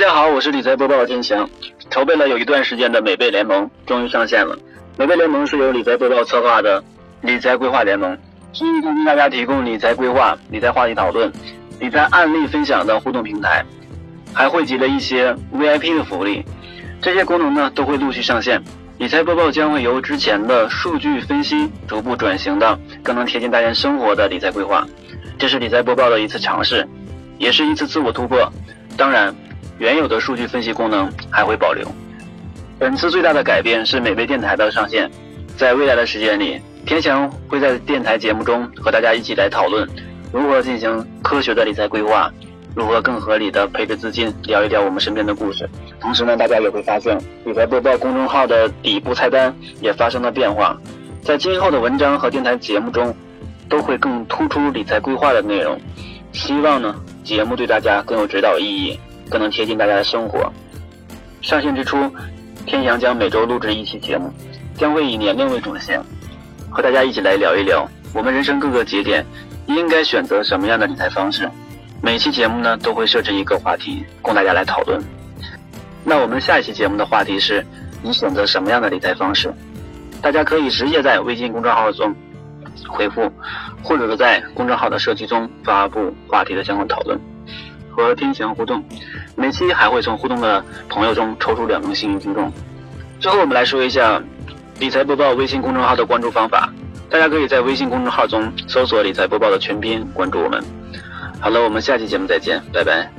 大家好，我是理财播报的天翔。筹备了有一段时间的美贝联盟终于上线了。美贝联盟是由理财播报策划的理财规划联盟，是一个为大家提供理财规划、理财话题讨论、理财案例分享的互动平台，还汇集了一些 VIP 的福利。这些功能呢都会陆续上线。理财播报将会由之前的数据分析逐步转型到更能贴近大家生活的理财规划。这是理财播报的一次尝试，也是一次自我突破。当然，原有的数据分析功能还会保留。本次最大的改变是美贝电台的上线。在未来的时间里，天翔会在电台节目中和大家一起来讨论如何进行科学的理财规划。如何更合理的配置资金？聊一聊我们身边的故事。同时呢，大家也会发现理财播报公众号的底部菜单也发生了变化，在今后的文章和电台节目中，都会更突出理财规划的内容。希望呢，节目对大家更有指导意义，更能贴近大家的生活。上线之初，天阳将每周录制一期节目，将会以年龄为主线，和大家一起来聊一聊我们人生各个节点应该选择什么样的理财方式。每期节目呢都会设置一个话题供大家来讨论。那我们下一期节目的话题是：你选择什么样的理财方式？大家可以直接在微信公众号中回复，或者是在公众号的社区中发布话题的相关讨论，和天翔互动。每期还会从互动的朋友中抽出两名幸运听众。最后我们来说一下理财播报微信公众号的关注方法。大家可以在微信公众号中搜索“理财播报”的全拼，关注我们。好了，我们下期节目再见，拜拜。